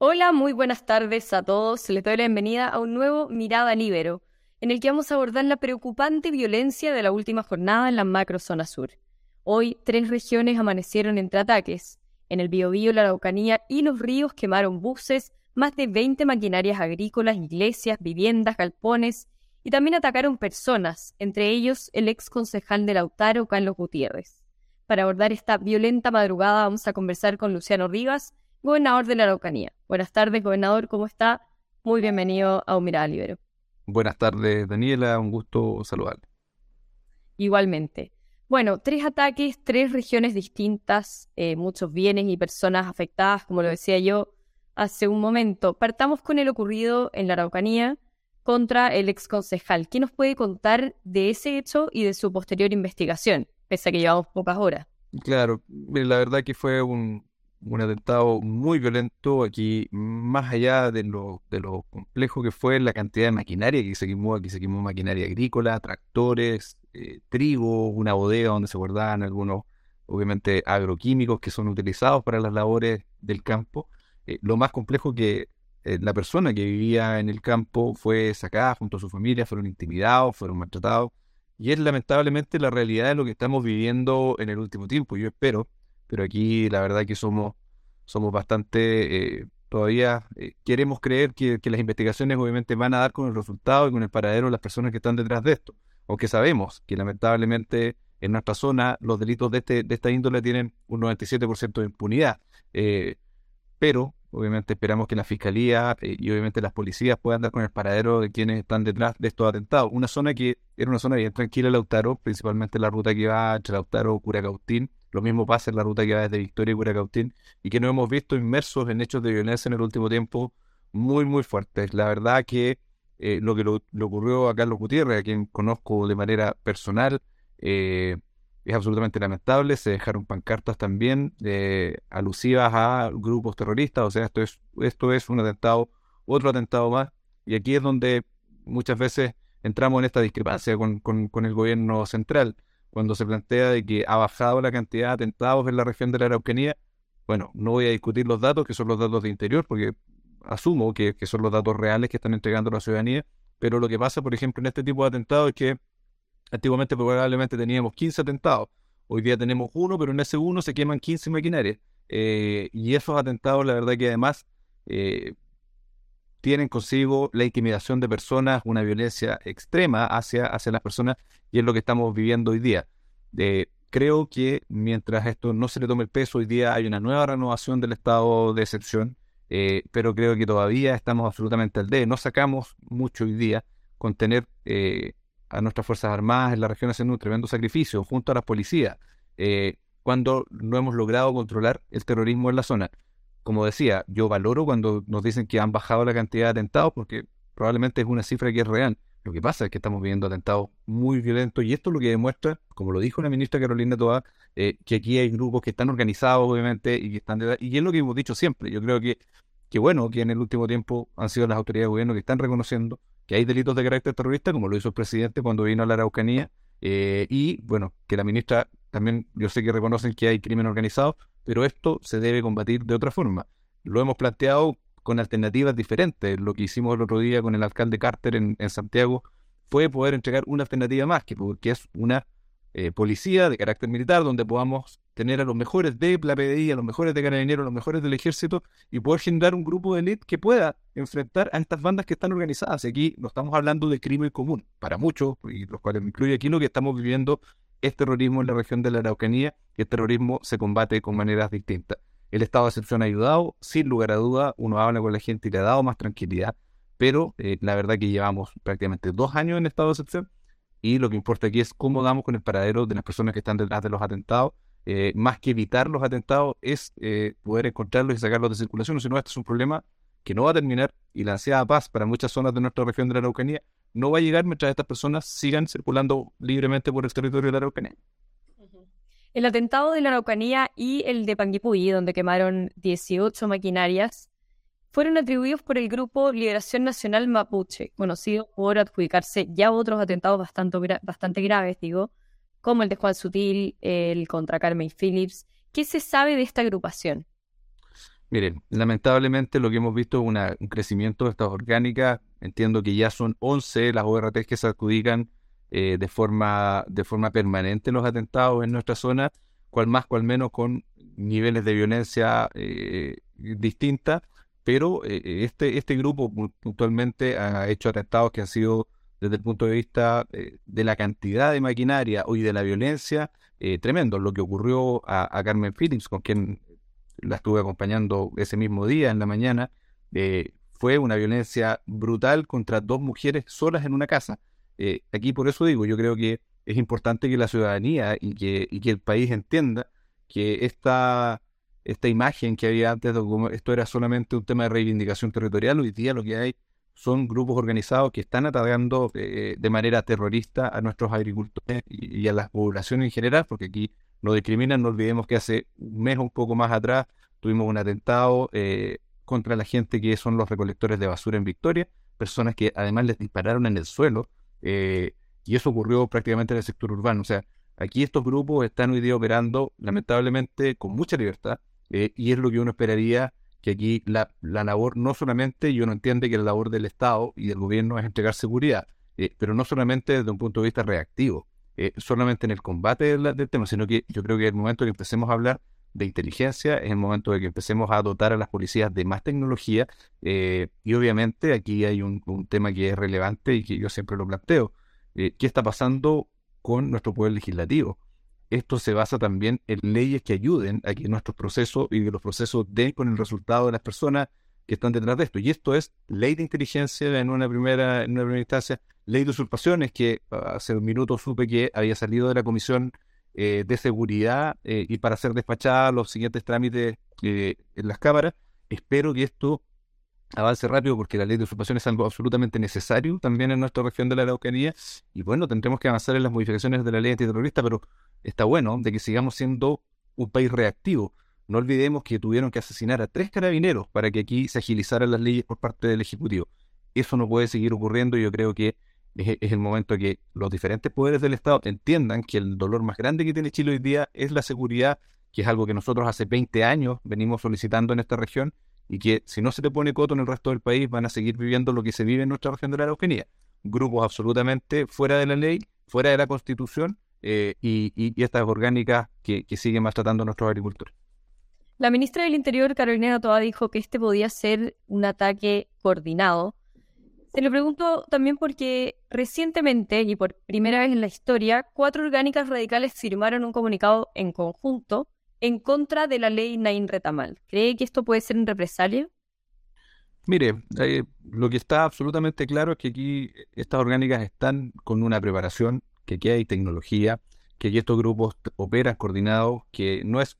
Hola, muy buenas tardes a todos. Les doy la bienvenida a un nuevo Mirada Libero, en el que vamos a abordar la preocupante violencia de la última jornada en la macrozona sur. Hoy, tres regiones amanecieron entre ataques. En el Biobío, la Araucanía y los ríos quemaron buses, más de 20 maquinarias agrícolas, iglesias, viviendas, galpones y también atacaron personas, entre ellos el ex concejal de Lautaro, Carlos Gutiérrez. Para abordar esta violenta madrugada vamos a conversar con Luciano Rivas, gobernador de la Araucanía. Buenas tardes, gobernador, ¿cómo está? Muy bienvenido a Humira Libero. Buenas tardes, Daniela, un gusto saludarle. Igualmente. Bueno, tres ataques, tres regiones distintas, eh, muchos bienes y personas afectadas, como lo decía yo hace un momento. Partamos con el ocurrido en la Araucanía contra el ex concejal. ¿Qué nos puede contar de ese hecho y de su posterior investigación, pese a que llevamos pocas horas? Claro, la verdad que fue un, un atentado muy violento aquí, más allá de lo, de lo complejo que fue la cantidad de maquinaria que se quemó, aquí se quemó maquinaria agrícola, tractores, eh, trigo, una bodega donde se guardaban algunos, obviamente, agroquímicos que son utilizados para las labores del campo. Eh, lo más complejo que eh, la persona que vivía en el campo fue sacada junto a su familia, fueron intimidados, fueron maltratados. Y es lamentablemente la realidad de lo que estamos viviendo en el último tiempo. Yo espero pero aquí la verdad que somos, somos bastante, eh, todavía eh, queremos creer que, las investigaciones obviamente van a dar con el resultado y con el paradero de las personas que están detrás de esto, aunque sabemos que lamentablemente en nuestra zona los delitos de, este, de esta índole tienen un 97% de impunidad, eh, pero obviamente esperamos que la fiscalía y obviamente las policías puedan dar con el paradero de quienes están detrás de estos atentados. Una zona que era una zona bien tranquila, Lautaro, principalmente la ruta que va entre Lautaro, Curacautín, lo mismo pasa en la ruta que va desde Victoria y Curacautín y que nos hemos visto inmersos en hechos de violencia en el último tiempo muy, muy fuertes. La verdad que eh, lo que le ocurrió a Carlos Gutiérrez, a quien conozco de manera personal, eh, es absolutamente lamentable. Se dejaron pancartas también eh, alusivas a grupos terroristas. O sea, esto es, esto es un atentado, otro atentado más. Y aquí es donde muchas veces entramos en esta discrepancia con, con el gobierno central cuando se plantea de que ha bajado la cantidad de atentados en la región de la Araucanía. Bueno, no voy a discutir los datos, que son los datos de interior, porque asumo que, son los datos reales que están entregando la ciudadanía, pero lo que pasa, por ejemplo, en este tipo de atentados es que antiguamente probablemente teníamos 15 atentados, hoy día tenemos uno, pero en ese uno se queman 15 maquinarias. Eh, y esos atentados, la verdad que además eh, tienen consigo la intimidación de personas, una violencia extrema hacia, hacia las personas, y es lo que estamos viviendo hoy día. Eh, creo que mientras esto no se le tome el peso, hoy día hay una nueva renovación del estado de excepción, eh, pero creo que todavía estamos absolutamente al D. No sacamos mucho hoy día con tener eh, a nuestras Fuerzas Armadas en la región haciendo un tremendo sacrificio junto a las policías, cuando no hemos logrado controlar el terrorismo en la zona como decía, yo valoro cuando nos dicen que han bajado la cantidad de atentados porque probablemente es una cifra que es real. Lo que pasa es que estamos viendo atentados muy violentos y esto es lo que demuestra, como lo dijo la ministra Carolina Toa, eh, que aquí hay grupos que están organizados, obviamente, y que están de, y es lo que hemos dicho siempre. Yo creo que, que bueno que en el último tiempo han sido las autoridades de gobierno que están reconociendo que hay delitos de carácter terrorista, como lo hizo el presidente cuando vino a la Araucanía, eh, y bueno, que la ministra también, yo sé que reconocen que hay crimen organizado, pero esto se debe combatir de otra forma. Lo hemos planteado con alternativas diferentes. Lo que hicimos el otro día con el alcalde Carter en, Santiago fue poder entregar una alternativa más, que, es una eh, policía de carácter militar, donde podamos tener a los mejores de la PDI, a los mejores de Carabineros, a los mejores del ejército, y poder generar un grupo de élite que pueda enfrentar a estas bandas que están organizadas. Aquí no estamos hablando de crimen común, para muchos, y los cuales incluye aquí, lo que estamos viviendo es terrorismo en la región de la Araucanía y el terrorismo se combate con maneras distintas. El estado de excepción ha ayudado, sin lugar a duda, uno habla con la gente y le ha dado más tranquilidad, pero eh, la verdad que llevamos prácticamente dos años en estado de excepción y lo que importa aquí es cómo damos con el paradero de las personas que están detrás de los atentados. Eh, más que evitar los atentados es eh, poder encontrarlos y sacarlos de circulación, si no, este es un problema que no va a terminar y la ansiedad paz para muchas zonas de nuestra región de la Araucanía no va a llegar mientras estas personas sigan circulando libremente por el territorio de la Araucanía. El atentado de la Araucanía y el de Panguipulli, donde quemaron 18 maquinarias, fueron atribuidos por el grupo Liberación Nacional Mapuche, conocido por adjudicarse ya otros atentados bastante, bastante graves, digo, como el de Juan Sutil, el contra Carmen Phillips. ¿Qué se sabe de esta agrupación? Miren, lamentablemente lo que hemos visto es un crecimiento de estas orgánicas. Entiendo que ya son 11 las ORT que se adjudican eh, de, forma, de forma permanente los atentados en nuestra zona, cual más, cual menos, con niveles de violencia eh, distintas. Pero eh, este, este grupo puntualmente ha hecho atentados que han sido, desde el punto de vista de la cantidad de maquinaria y de la violencia, tremendo. Lo que ocurrió a, a Carmen Phillips, con quien la estuve acompañando ese mismo día en la mañana, eh, fue una violencia brutal contra dos mujeres solas en una casa. Eh, aquí por eso digo, yo creo que es importante que la ciudadanía y que, y que el país entienda que esta, esta imagen que había antes de esto era solamente un tema de reivindicación territorial, hoy día lo que hay son grupos organizados que están atacando eh, de manera terrorista a nuestros agricultores y, y, a la población en general, porque aquí no discriminan. No olvidemos que hace un mes o un poco más atrás tuvimos un atentado eh, contra la gente que son los recolectores de basura en Victoria, personas que además les dispararon en el suelo, eh, y eso ocurrió prácticamente en el sector urbano. O sea, aquí estos grupos están hoy día operando lamentablemente con mucha libertad, eh, y es lo que uno esperaría que aquí la, la, labor no solamente, y uno entiende que la labor del Estado y del gobierno es entregar seguridad, pero no solamente desde un punto de vista reactivo, eh, solamente en el combate del, tema, sino que yo creo que el momento que empecemos a hablar de inteligencia es el momento de que empecemos a dotar a las policías de más tecnología eh, y obviamente aquí hay un, tema que es relevante y que yo siempre lo planteo. Eh, ¿Qué está pasando con nuestro poder legislativo? Esto se basa también en leyes que ayuden a que nuestros procesos y que los procesos den con el resultado de las personas que están detrás de esto. Y esto es ley de inteligencia en una primera, en una primera instancia, ley de usurpaciones, que ah, hace un minuto supe que había salido de la Comisión eh, de Seguridad eh, y para ser despachada los siguientes trámites eh, en las cámaras. Espero que esto avance rápido porque la ley de usurpación es algo absolutamente necesario también en nuestra región de la Araucanía y bueno, tendremos que avanzar en las modificaciones de la ley antiterrorista, pero está bueno de que sigamos siendo un país reactivo. No olvidemos que tuvieron que asesinar a tres carabineros para que aquí se agilizaran las leyes por parte del Ejecutivo. Eso no puede seguir ocurriendo y yo creo que es, el momento que los diferentes poderes del Estado entiendan que el dolor más grande que tiene Chile hoy día es la seguridad, que es algo que nosotros hace 20 años venimos solicitando en esta región y que si no se te pone coto en el resto del país van a seguir viviendo lo que se vive en nuestra región de la Araucanía. Grupos absolutamente fuera de la ley, fuera de la Constitución eh, y, estas orgánicas que, que siguen maltratando a nuestros agricultores. La ministra del Interior, Carolina Toa, dijo que este podía ser un ataque coordinado. Se lo pregunto también porque recientemente y por primera vez en la historia, cuatro orgánicas radicales firmaron un comunicado en conjunto en contra de la ley Nain Retamal. ¿Cree que esto puede ser un represalia? Mire, eh, lo que está absolutamente claro es que aquí estas orgánicas están con una preparación, que aquí hay tecnología, que aquí estos grupos operan coordinados, que no es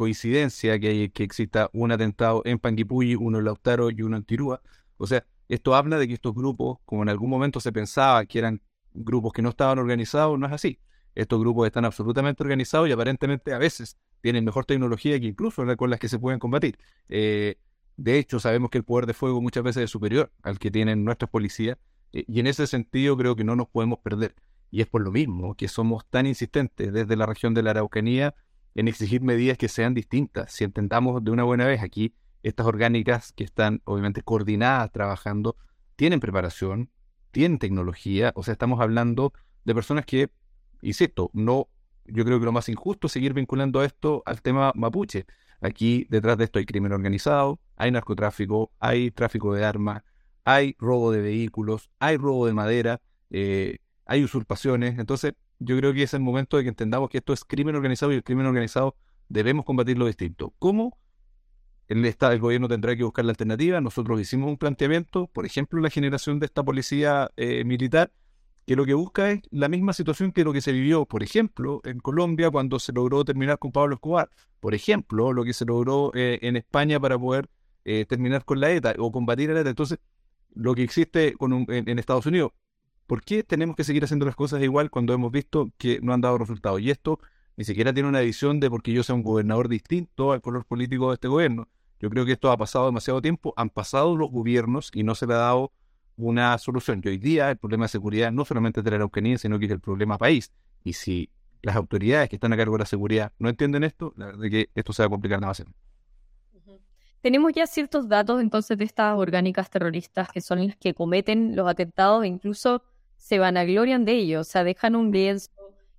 coincidencia que, que exista un atentado en Panguipulli, uno en Lautaro y uno en Tirúa. O sea, esto habla de que estos grupos, como en algún momento se pensaba que eran grupos que no estaban organizados, no es así. Estos grupos están absolutamente organizados y aparentemente a veces tienen mejor tecnología que incluso con las que se pueden combatir. Eh, de hecho, sabemos que el poder de fuego muchas veces es superior al que tienen nuestras policías eh, y en ese sentido creo que no nos podemos perder. Y es por lo mismo que somos tan insistentes desde la región de la Araucanía en exigir medidas que sean distintas. Si intentamos de una buena vez aquí, estas orgánicas que están obviamente coordinadas trabajando, tienen preparación, tienen tecnología, o sea, estamos hablando de personas que, insisto, no, yo creo que lo más injusto es seguir vinculando esto al tema mapuche. Aquí detrás de esto hay crimen organizado, hay narcotráfico, hay tráfico de armas, hay robo de vehículos, hay robo de madera, eh, hay usurpaciones. Entonces, yo creo que es el momento de que entendamos que esto es crimen organizado y el crimen organizado debemos combatirlo distinto. ¿Cómo? El, Estado, el gobierno tendrá que buscar la alternativa. Nosotros hicimos un planteamiento, por ejemplo, la generación de esta policía eh, militar, que lo que busca es la misma situación que lo que se vivió, por ejemplo, en Colombia cuando se logró terminar con Pablo Escobar. Por ejemplo, lo que se logró eh, en España para poder eh, terminar con la ETA o combatir la ETA. Entonces, lo que existe con en Estados Unidos, ¿Por qué tenemos que seguir haciendo las cosas igual cuando hemos visto que no han dado resultados? Y esto ni siquiera tiene una visión de porque yo sea un gobernador distinto al color político de este gobierno. Yo creo que esto ha pasado demasiado tiempo, han pasado los gobiernos y no se le ha dado una solución. Y hoy día el problema de seguridad no solamente es de la Araucanía, sino que es el problema país. Y si las autoridades que están a cargo de la seguridad no entienden esto, la verdad es que esto se va a complicar demasiado. Tenemos ya ciertos datos entonces de estas orgánicas terroristas que son las que cometen los atentados e incluso se vanaglorian de ellos, o sea, dejan un lienzo,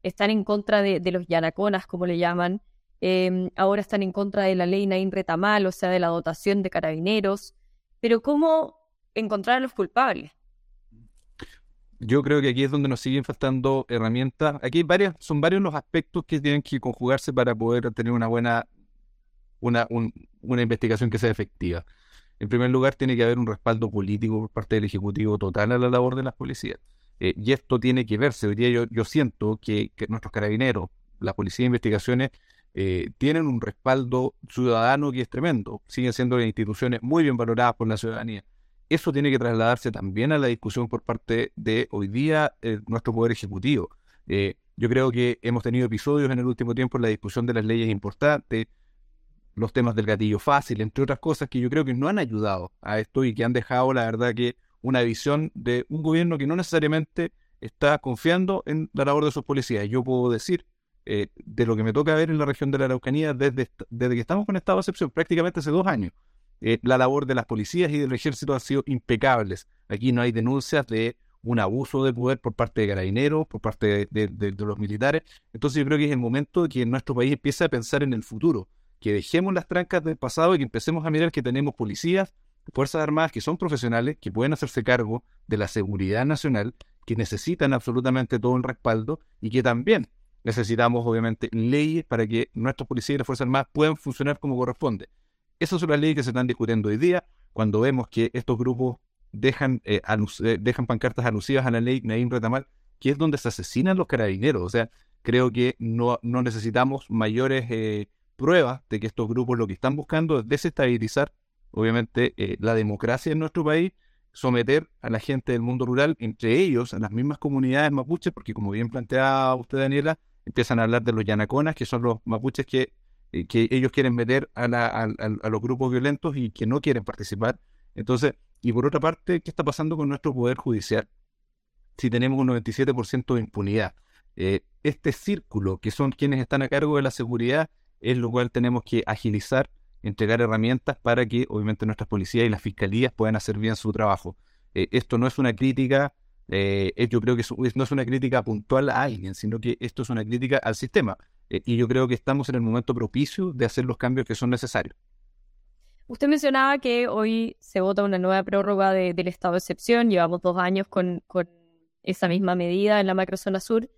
están en contra de, los yanaconas, como le llaman, em, ahora están en contra de la ley Nain Retamal, o sea, de la dotación de carabineros, pero ¿cómo encontrar a los culpables? Yo creo que aquí es donde nos siguen faltando herramientas. Aquí varias, son varios los aspectos que tienen que conjugarse para poder tener una buena una, una investigación que sea efectiva. En primer lugar, tiene que haber un respaldo político por parte del Ejecutivo total a la labor de las policías. Eh, y esto tiene que verse. Hoy día yo, yo siento que, nuestros carabineros, la Policía de Investigaciones, eh, tienen un respaldo ciudadano que es tremendo. Siguen siendo instituciones muy bien valoradas por la ciudadanía. Eso tiene que trasladarse también a la discusión por parte de hoy día eh, nuestro Poder Ejecutivo. yo creo que hemos tenido episodios en el último tiempo en la discusión de las leyes importantes, los temas del gatillo fácil, entre otras cosas que yo creo que no han ayudado a esto y que han dejado, la verdad, que una visión de un gobierno que no necesariamente está confiando en la labor de sus policías. Yo puedo decir, eh, de lo que me toca ver en la región de la Araucanía desde, desde que estamos con estado de excepción, prácticamente hace dos años, eh, la labor de las policías y del ejército ha sido impecables. Aquí no hay denuncias de un abuso de poder por parte de carabineros, por parte de, de los militares. Entonces yo creo que es el momento de que nuestro país empiece a pensar en el futuro que dejemos las trancas del pasado y que empecemos a mirar que tenemos policías, Fuerzas Armadas que son profesionales, que pueden hacerse cargo de la seguridad nacional, que necesitan absolutamente todo el respaldo y que también necesitamos, obviamente, leyes para que nuestros policías y las Fuerzas Armadas puedan funcionar como corresponde. Esas son las leyes que se están discutiendo hoy día, cuando vemos que estos grupos dejan, eh, eh, dejan pancartas alusivas a la ley Naim Retamal, que es donde se asesinan los carabineros. O sea, creo que no, no necesitamos mayores eh, prueba de que estos grupos lo que están buscando es desestabilizar, obviamente, eh, la democracia en nuestro país, someter a la gente del mundo rural, entre ellos a las mismas comunidades mapuches, porque como bien planteaba usted, Daniela, empiezan a hablar de los yanaconas, que son los mapuches que, eh, que ellos quieren meter a, a, los grupos violentos y que no quieren participar. Entonces, y por otra parte, ¿qué está pasando con nuestro poder judicial? Si tenemos un 97% de impunidad. Eh, este círculo, que son quienes están a cargo de la seguridad, es lo cual tenemos que agilizar, entregar herramientas para que obviamente nuestras policías y las fiscalías puedan hacer bien su trabajo. Eh, esto no es una crítica, eh, yo creo que no es una crítica puntual a alguien, sino que esto es una crítica al sistema. Eh, y yo creo que estamos en el momento propicio de hacer los cambios que son necesarios. Usted mencionaba que hoy se vota una nueva prórroga del estado de excepción, llevamos dos años con, con esa misma medida en la macrozona sur.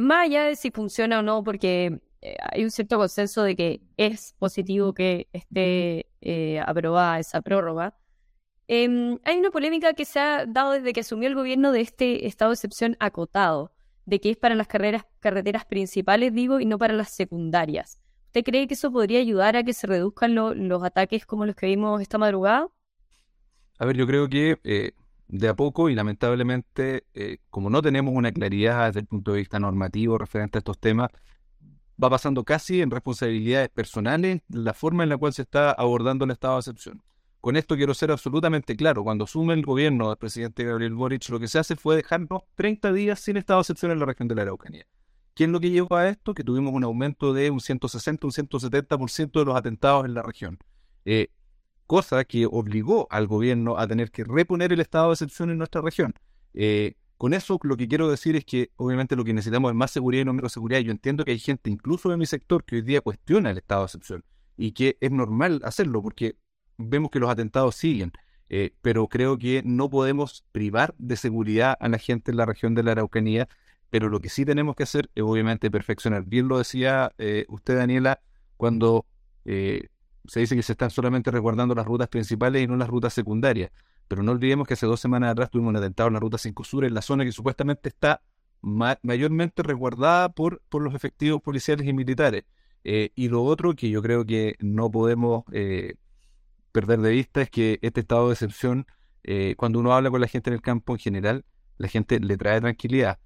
más allá de si funciona o no, porque hay un cierto consenso de que es positivo que esté eh, aprobada esa prórroga. Em, hay una polémica que se ha dado desde que asumió el gobierno de este estado de excepción acotado, de que es para las carreras, carreteras principales, digo, y no para las secundarias. ¿Usted cree que eso podría ayudar a que se reduzcan los ataques como los que vimos esta madrugada? A ver, yo creo que eh, de a poco y lamentablemente, como no tenemos una claridad desde el punto de vista normativo referente a estos temas, va pasando casi en responsabilidades personales la forma en la cual se está abordando el estado de excepción. Con esto quiero ser absolutamente claro. Cuando asume el gobierno del presidente Gabriel Boric, lo que se hace fue dejarnos 30 días sin estado de excepción en la región de la Araucanía. ¿Quién es lo que llevó a esto? Que tuvimos un aumento de un 160, un 170% de los atentados en la región. Eh, cosa que obligó al gobierno a tener que reponer el estado de excepción en nuestra región. Eh, con eso lo que quiero decir es que obviamente lo que necesitamos es más seguridad y no menos seguridad. Yo entiendo que hay gente, incluso de mi sector, que hoy día cuestiona el estado de excepción y que es normal hacerlo porque vemos que los atentados siguen. Eh, pero creo que no podemos privar de seguridad a la gente en la región de la Araucanía, pero lo que sí tenemos que hacer es obviamente perfeccionar. Bien lo decía eh, usted, Daniela, cuando eh, se dice que se están solamente resguardando las rutas principales y no las rutas secundarias. Pero no olvidemos que hace dos semanas atrás tuvimos un atentado en la ruta 5 Sur, en la zona que supuestamente está mayormente resguardada por, por los efectivos policiales y militares. Eh, y lo otro que yo creo que no podemos eh, perder de vista es que este estado de excepción, eh, cuando uno habla con la gente en el campo en general, la gente le trae tranquilidad.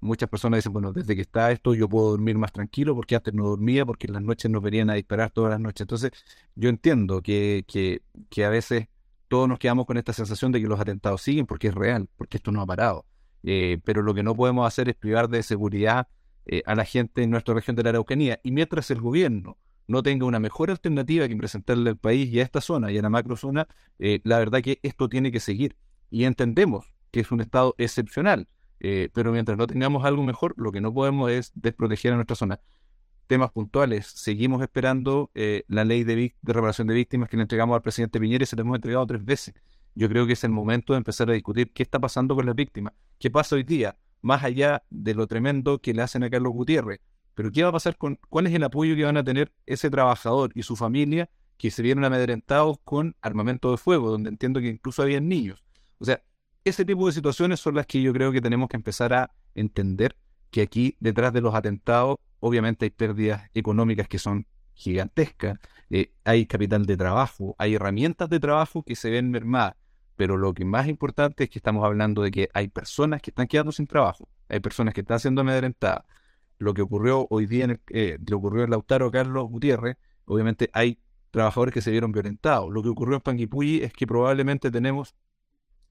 muchas personas dicen, bueno, desde que está esto yo puedo dormir más tranquilo porque antes no dormía, porque en las noches nos venían a disparar todas las noches. Entonces, yo entiendo que, que, que a veces todos nos quedamos con esta sensación de que los atentados siguen porque es real, porque esto no ha parado. Eh, pero lo que no podemos hacer es privar de seguridad eh, a la gente en nuestra región de la Araucanía. Y mientras el gobierno no tenga una mejor alternativa que presentarle al país y a esta zona y a la macrozona, eh, la verdad que esto tiene que seguir. Y entendemos que es un estado excepcional, eh, pero mientras no tengamos algo mejor, lo que no podemos es desproteger a nuestra zona. Temas puntuales, seguimos esperando eh, la ley de, de, reparación de víctimas que le entregamos al presidente Piñera y se la hemos entregado tres veces. Yo creo que es el momento de empezar a discutir qué está pasando con las víctimas, qué pasa hoy día, más allá de lo tremendo que le hacen a Carlos Gutiérrez. Pero ¿qué va a pasar con cuál es el apoyo que van a tener ese trabajador y su familia que se vieron amedrentados con armamento de fuego, donde entiendo que incluso habían niños? O sea, ese tipo de situaciones son las que yo creo que tenemos que empezar a entender que aquí detrás de los atentados obviamente hay pérdidas económicas que son gigantescas, eh, hay capital de trabajo, hay herramientas de trabajo que se ven mermadas, pero lo que más importante es que estamos hablando de que hay personas que están quedando sin trabajo, hay personas que están siendo amedrentadas. Lo que ocurrió hoy día, en eh, le ocurrió en Lautaro Carlos Gutiérrez, obviamente hay trabajadores que se vieron violentados. Lo que ocurrió en Panguipulli es que probablemente tenemos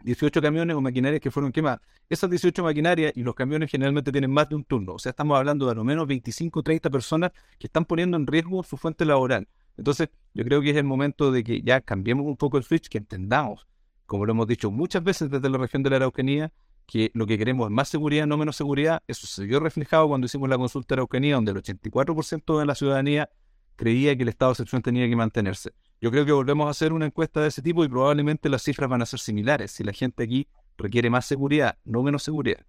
18 camiones o maquinarias que fueron quemadas. Esas 18 maquinarias y los camiones generalmente tienen más de un turno. O sea, estamos hablando de a lo menos 25 o 30 personas que están poniendo en riesgo su fuente laboral. Entonces, yo creo que es el momento de que ya cambiemos un poco el switch, que entendamos, como lo hemos dicho muchas veces desde la región de la Araucanía, que lo que queremos es más seguridad, no menos seguridad. Eso se vio reflejado cuando hicimos la consulta de Araucanía, donde el 84% de la ciudadanía creía que el estado de excepción tenía que mantenerse. Yo creo que volvemos a hacer una encuesta de ese tipo y probablemente las cifras van a ser similares si la gente aquí requiere más seguridad, no menos seguridad.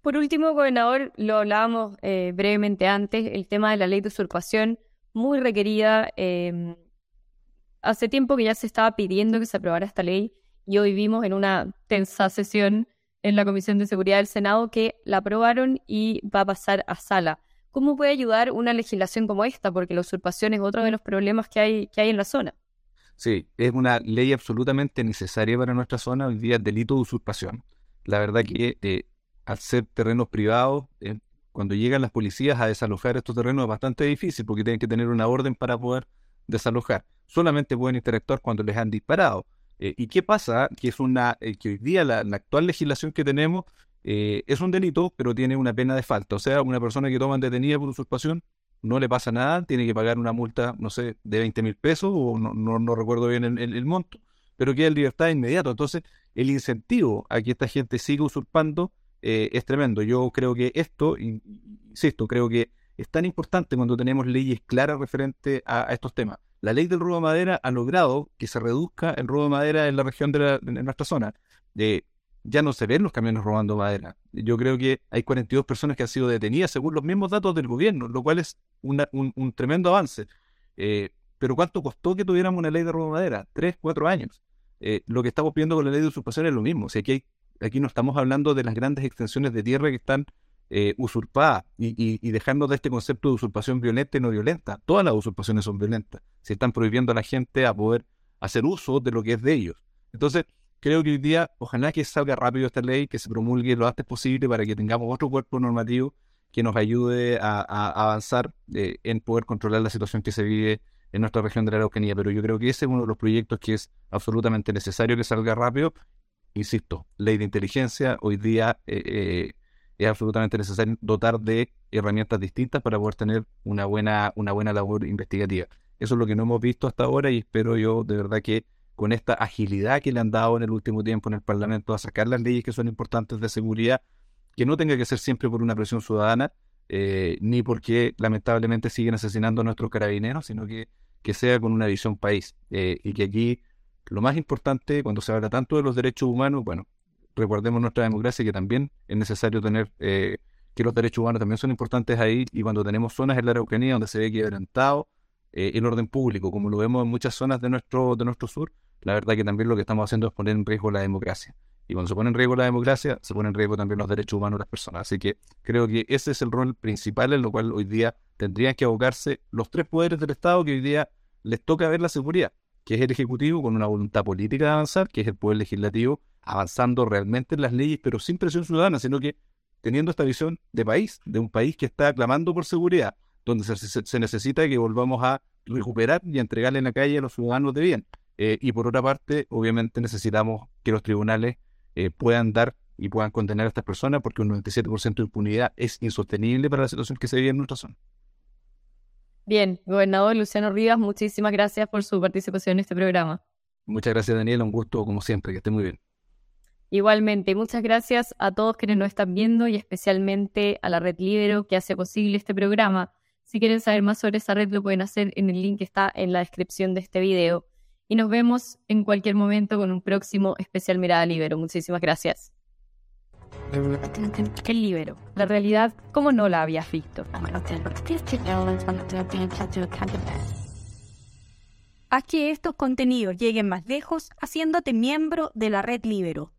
Por último, gobernador, lo hablábamos eh, brevemente antes, el tema de la ley de usurpación, muy requerida. Em, hace tiempo que ya se estaba pidiendo que se aprobara esta ley y hoy vimos en una tensa sesión en la Comisión de Seguridad del Senado que la aprobaron y va a pasar a sala. ¿Cómo puede ayudar una legislación como esta? Porque la usurpación es otro de los problemas que hay, que hay en la zona. Sí, es una ley absolutamente necesaria para nuestra zona, hoy día delito de usurpación. La verdad que eh, al ser terrenos privados, eh, cuando llegan las policías a desalojar estos terrenos es bastante difícil porque tienen que tener una orden para poder desalojar. Solamente pueden interactuar cuando les han disparado. Eh, ¿Y qué pasa? Que es una que hoy día la, actual legislación que tenemos eh, es un delito, pero tiene una pena de falta. O sea, una persona que toma detenida por usurpación no le pasa nada, tiene que pagar una multa, no sé, de 20 mil pesos, o no, no, recuerdo bien el, monto, pero queda en libertad inmediato. Entonces, el incentivo a que esta gente siga usurpando eh, es tremendo. Yo creo que esto, insisto, creo que es tan importante cuando tenemos leyes claras referente a, estos temas. La ley del robo de madera ha logrado que se reduzca el robo de madera en la región de, la, de nuestra zona. De ya no se ven los camiones robando madera. Yo creo que hay 42 personas que han sido detenidas según los mismos datos del gobierno, lo cual es un, tremendo avance. Eh, pero ¿cuánto costó que tuviéramos una ley de robo de madera? Tres, cuatro años. Eh, lo que estamos viendo con la ley de usurpación es lo mismo. O aquí, aquí no estamos hablando de las grandes extensiones de tierra que están eh, usurpadas y, y, dejando de este concepto de usurpación violenta y no violenta. Todas las usurpaciones son violentas. Se están prohibiendo a la gente a poder hacer uso de lo que es de ellos. Entonces, creo que hoy día, ojalá que salga rápido esta ley, que se promulgue lo antes posible para que tengamos otro cuerpo normativo que nos ayude a, avanzar eh, en poder controlar la situación que se vive en nuestra región de la Araucanía. Pero yo creo que ese es uno de los proyectos que es absolutamente necesario que salga rápido. Insisto, ley de inteligencia, hoy día eh, eh, es absolutamente necesario dotar de herramientas distintas para poder tener una buena, una buena labor investigativa. Eso es lo que no hemos visto hasta ahora y espero yo de verdad que con esta agilidad que le han dado en el último tiempo en el Parlamento a sacar las leyes que son importantes de seguridad, que no tenga que ser siempre por una presión ciudadana, eh, ni porque lamentablemente siguen asesinando a nuestros carabineros, sino que, que sea con una visión país. Eh, y que aquí lo más importante, cuando se habla tanto de los derechos humanos, bueno, recordemos nuestra democracia que también es necesario tener eh, que los derechos humanos también son importantes ahí y cuando tenemos zonas en la Araucanía donde se ve quebrantado el orden público, como lo vemos en muchas zonas de nuestro, de nuestro sur, la verdad que también lo que estamos haciendo es poner en riesgo la democracia. Y cuando se pone en riesgo la democracia, se pone en riesgo también los derechos humanos de las personas. Así que creo que ese es el rol principal en lo cual hoy día tendrían que abocarse los tres poderes del Estado que hoy día les toca ver la seguridad, que es el Ejecutivo con una voluntad política de avanzar, que es el Poder Legislativo avanzando realmente en las leyes, pero sin presión ciudadana, sino que teniendo esta visión de país, de un país que está clamando por seguridad, donde se, necesita que volvamos a recuperar y entregarle en la calle a los ciudadanos de bien. Eh, y por otra parte, obviamente necesitamos que los tribunales eh, puedan dar y puedan condenar a estas personas porque un 97% de impunidad es insostenible para la situación que se vive en nuestra zona. Bien, gobernador Luciano Rivas, muchísimas gracias por su participación en este programa. Muchas gracias, Daniela. Un gusto, como siempre. Que esté muy bien. Igualmente, muchas gracias a todos quienes nos están viendo y especialmente a la Red Libero que hace posible este programa. Si quieren saber más sobre esa red, lo pueden hacer en el link que está en la descripción de este video. Y nos vemos en cualquier momento con un próximo especial Mirada Libero. Muchísimas gracias. El Libero, la realidad como no la habías visto. Haz que estos contenidos lleguen más lejos haciéndote miembro de la red Libero.